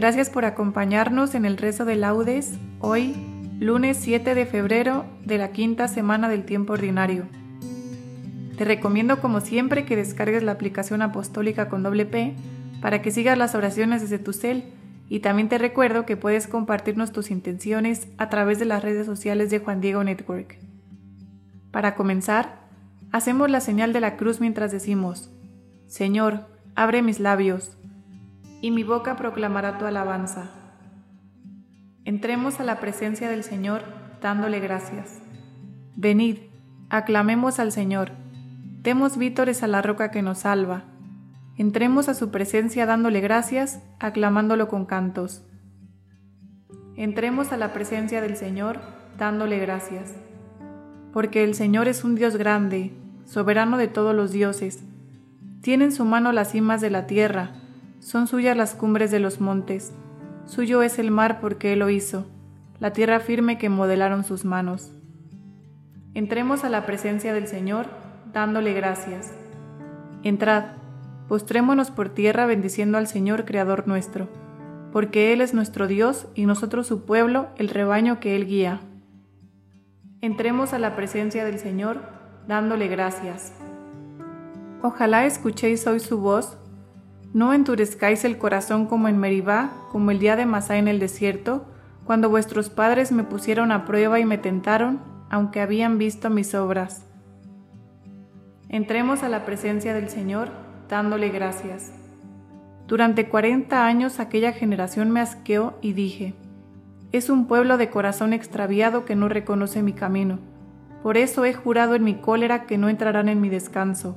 Gracias por acompañarnos en el rezo de laudes hoy, lunes 7 de febrero de la quinta semana del tiempo ordinario. Te recomiendo como siempre que descargues la aplicación apostólica con doble P para que sigas las oraciones desde tu cel y también te recuerdo que puedes compartirnos tus intenciones a través de las redes sociales de Juan Diego Network. Para comenzar, hacemos la señal de la cruz mientras decimos, Señor, abre mis labios y mi boca proclamará tu alabanza. Entremos a la presencia del Señor dándole gracias. Venid, aclamemos al Señor, demos vítores a la roca que nos salva. Entremos a su presencia dándole gracias, aclamándolo con cantos. Entremos a la presencia del Señor dándole gracias. Porque el Señor es un Dios grande, soberano de todos los dioses. Tiene en su mano las cimas de la tierra, son suyas las cumbres de los montes, suyo es el mar porque Él lo hizo, la tierra firme que modelaron sus manos. Entremos a la presencia del Señor, dándole gracias. Entrad, postrémonos por tierra bendiciendo al Señor Creador nuestro, porque Él es nuestro Dios y nosotros su pueblo, el rebaño que Él guía. Entremos a la presencia del Señor, dándole gracias. Ojalá escuchéis hoy su voz no endurezcáis el corazón como en Meribá, como el día de Masá en el desierto, cuando vuestros padres me pusieron a prueba y me tentaron, aunque habían visto mis obras. Entremos a la presencia del Señor, dándole gracias. Durante cuarenta años aquella generación me asqueó y dije, es un pueblo de corazón extraviado que no reconoce mi camino. Por eso he jurado en mi cólera que no entrarán en mi descanso.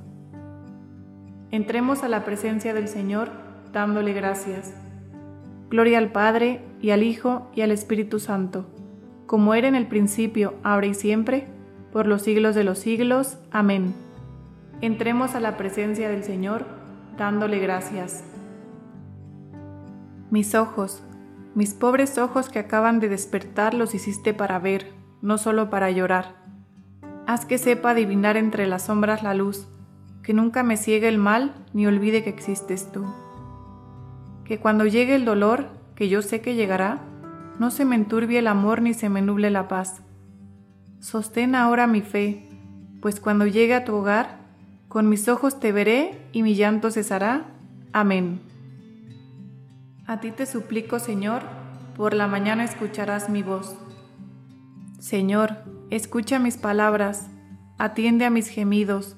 Entremos a la presencia del Señor dándole gracias. Gloria al Padre, y al Hijo, y al Espíritu Santo, como era en el principio, ahora y siempre, por los siglos de los siglos. Amén. Entremos a la presencia del Señor dándole gracias. Mis ojos, mis pobres ojos que acaban de despertar los hiciste para ver, no solo para llorar. Haz que sepa adivinar entre las sombras la luz que nunca me ciegue el mal ni olvide que existes tú. Que cuando llegue el dolor, que yo sé que llegará, no se me enturbie el amor ni se me nuble la paz. Sostén ahora mi fe, pues cuando llegue a tu hogar, con mis ojos te veré y mi llanto cesará. Amén. A ti te suplico, Señor, por la mañana escucharás mi voz. Señor, escucha mis palabras, atiende a mis gemidos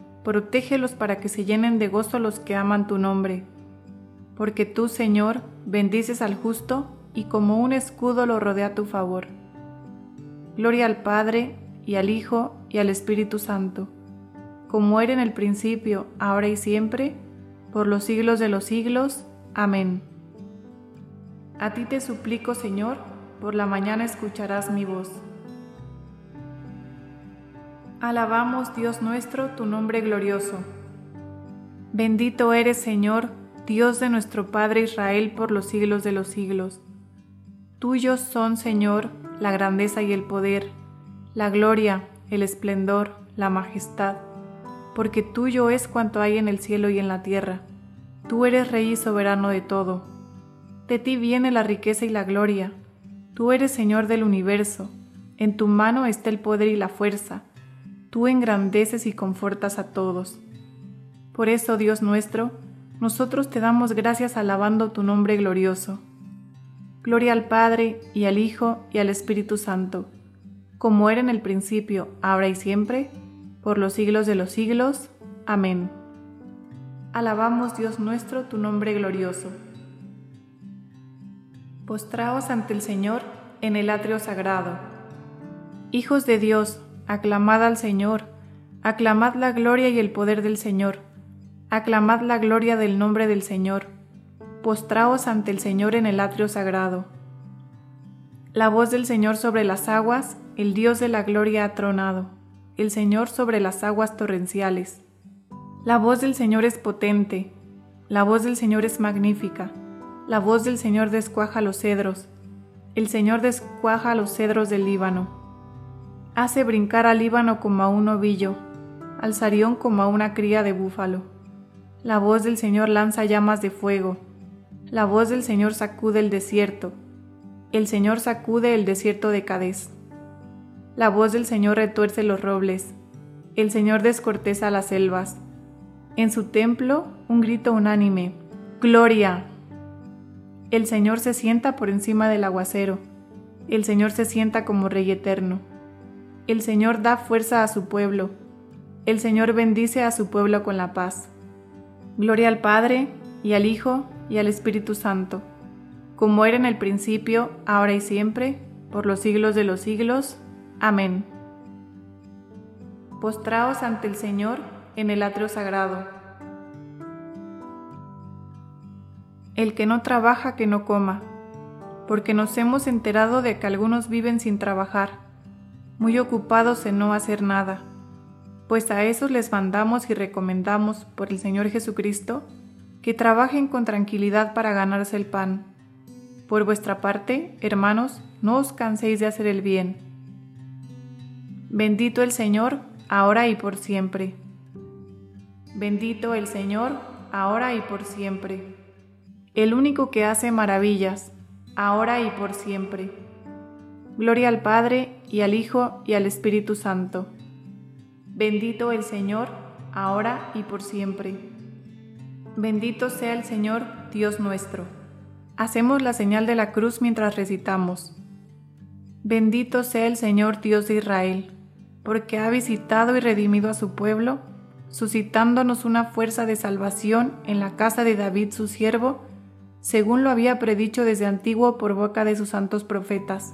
protégelos para que se llenen de gozo los que aman tu nombre. Porque tú, Señor, bendices al justo y como un escudo lo rodea tu favor. Gloria al Padre, y al Hijo, y al Espíritu Santo, como era en el principio, ahora y siempre, por los siglos de los siglos. Amén. A ti te suplico, Señor, por la mañana escucharás mi voz. Alabamos, Dios nuestro, tu nombre glorioso. Bendito eres, Señor, Dios de nuestro Padre Israel por los siglos de los siglos. Tuyos son, Señor, la grandeza y el poder, la gloria, el esplendor, la majestad, porque tuyo es cuanto hay en el cielo y en la tierra. Tú eres Rey y soberano de todo. De ti viene la riqueza y la gloria. Tú eres Señor del universo. En tu mano está el poder y la fuerza. Tú engrandeces y confortas a todos. Por eso, Dios nuestro, nosotros te damos gracias alabando tu nombre glorioso. Gloria al Padre, y al Hijo, y al Espíritu Santo, como era en el principio, ahora y siempre, por los siglos de los siglos. Amén. Alabamos Dios nuestro, tu nombre glorioso. Postraos ante el Señor en el atrio sagrado. Hijos de Dios, aclamad al Señor, aclamad la gloria y el poder del Señor, aclamad la gloria del nombre del Señor. Postraos ante el Señor en el atrio sagrado. La voz del Señor sobre las aguas, el Dios de la gloria ha tronado, el Señor sobre las aguas torrenciales. La voz del Señor es potente, la voz del Señor es magnífica, la voz del Señor descuaja los cedros, el Señor descuaja los cedros del Líbano. Hace brincar al Líbano como a un ovillo, al Sarión como a una cría de búfalo. La voz del Señor lanza llamas de fuego, la voz del Señor sacude el desierto, el Señor sacude el desierto de Cadés. La voz del Señor retuerce los robles, el Señor descorteza las selvas en su templo un grito unánime, Gloria. El Señor se sienta por encima del aguacero, el Señor se sienta como Rey eterno. El Señor da fuerza a su pueblo, el Señor bendice a su pueblo con la paz. Gloria al Padre, y al Hijo, y al Espíritu Santo, como era en el principio, ahora y siempre, por los siglos de los siglos. Amén. Postraos ante el Señor, en el atrio sagrado. El que no trabaja, que no coma, porque nos hemos enterado de que algunos viven sin trabajar, muy ocupados en no hacer nada, pues a esos les mandamos y recomendamos por el Señor Jesucristo que trabajen con tranquilidad para ganarse el pan. Por vuestra parte, hermanos, no os canséis de hacer el bien. Bendito el Señor, ahora y por siempre. Bendito el Señor, ahora y por siempre. El único que hace maravillas, ahora y por siempre. Gloria al Padre, y al Hijo, y al Espíritu Santo. Bendito el Señor, ahora y por siempre. Bendito sea el Señor, Dios nuestro. Hacemos la señal de la cruz mientras recitamos. Bendito sea el Señor Dios de Israel, porque ha visitado y redimido a su pueblo suscitándonos una fuerza de salvación en la casa de David su siervo, según lo había predicho desde antiguo por boca de sus santos profetas.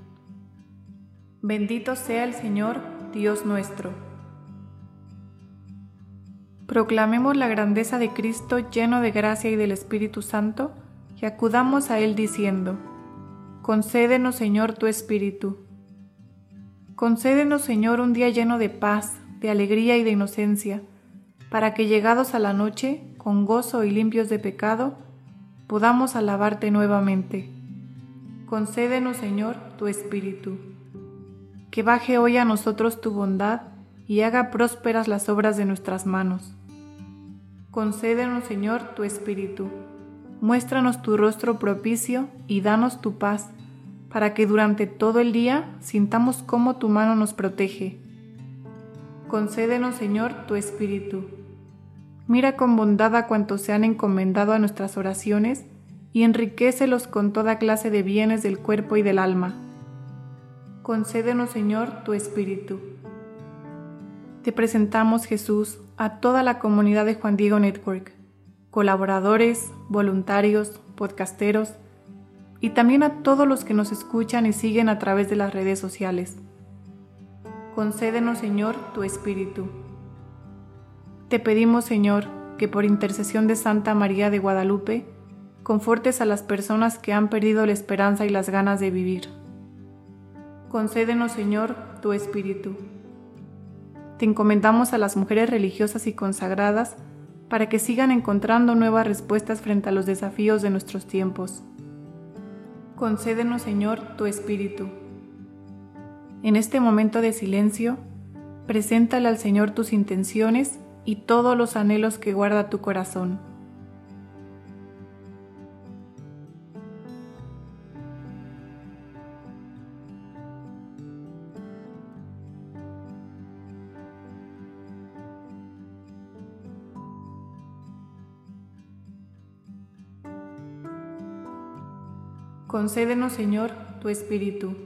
Bendito sea el Señor, Dios nuestro. Proclamemos la grandeza de Cristo lleno de gracia y del Espíritu Santo, y acudamos a Él diciendo, Concédenos, Señor, tu Espíritu. Concédenos, Señor, un día lleno de paz, de alegría y de inocencia, para que llegados a la noche, con gozo y limpios de pecado, podamos alabarte nuevamente. Concédenos, Señor, tu Espíritu. Que baje hoy a nosotros tu bondad y haga prósperas las obras de nuestras manos. Concédenos, Señor, tu Espíritu. Muéstranos tu rostro propicio y danos tu paz para que durante todo el día sintamos cómo tu mano nos protege. Concédenos, Señor, tu Espíritu. Mira con bondad a cuantos se han encomendado a nuestras oraciones y enriquecelos con toda clase de bienes del cuerpo y del alma. Concédenos, Señor, tu Espíritu. Te presentamos, Jesús, a toda la comunidad de Juan Diego Network, colaboradores, voluntarios, podcasteros, y también a todos los que nos escuchan y siguen a través de las redes sociales. Concédenos, Señor, tu Espíritu. Te pedimos, Señor, que por intercesión de Santa María de Guadalupe, confortes a las personas que han perdido la esperanza y las ganas de vivir. Concédenos, Señor, tu Espíritu. Te encomendamos a las mujeres religiosas y consagradas para que sigan encontrando nuevas respuestas frente a los desafíos de nuestros tiempos. Concédenos, Señor, tu Espíritu. En este momento de silencio, preséntale al Señor tus intenciones y todos los anhelos que guarda tu corazón. Concédenos, Señor, tu Espíritu.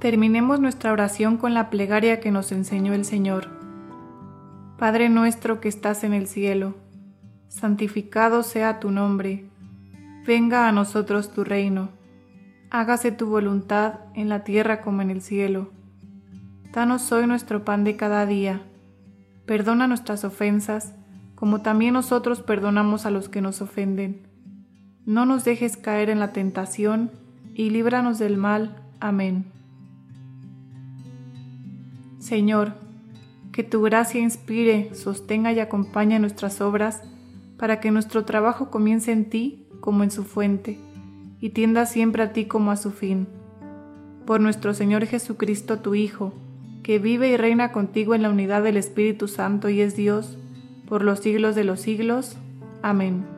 Terminemos nuestra oración con la plegaria que nos enseñó el Señor. Padre nuestro que estás en el cielo, santificado sea tu nombre, venga a nosotros tu reino, hágase tu voluntad en la tierra como en el cielo. Danos hoy nuestro pan de cada día, perdona nuestras ofensas, como también nosotros perdonamos a los que nos ofenden no nos dejes caer en la tentación, y líbranos del mal. Amén. Señor, que tu gracia inspire, sostenga y acompañe nuestras obras, para que nuestro trabajo comience en ti como en su fuente, y tienda siempre a ti como a su fin. Por nuestro Señor Jesucristo, tu Hijo, que vive y reina contigo en la unidad del Espíritu Santo y es Dios, por los siglos de los siglos. Amén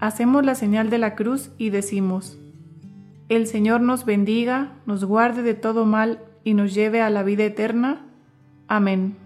hacemos la señal de la cruz y decimos, El Señor nos bendiga, nos guarde de todo mal y nos lleve a la vida eterna. Amén.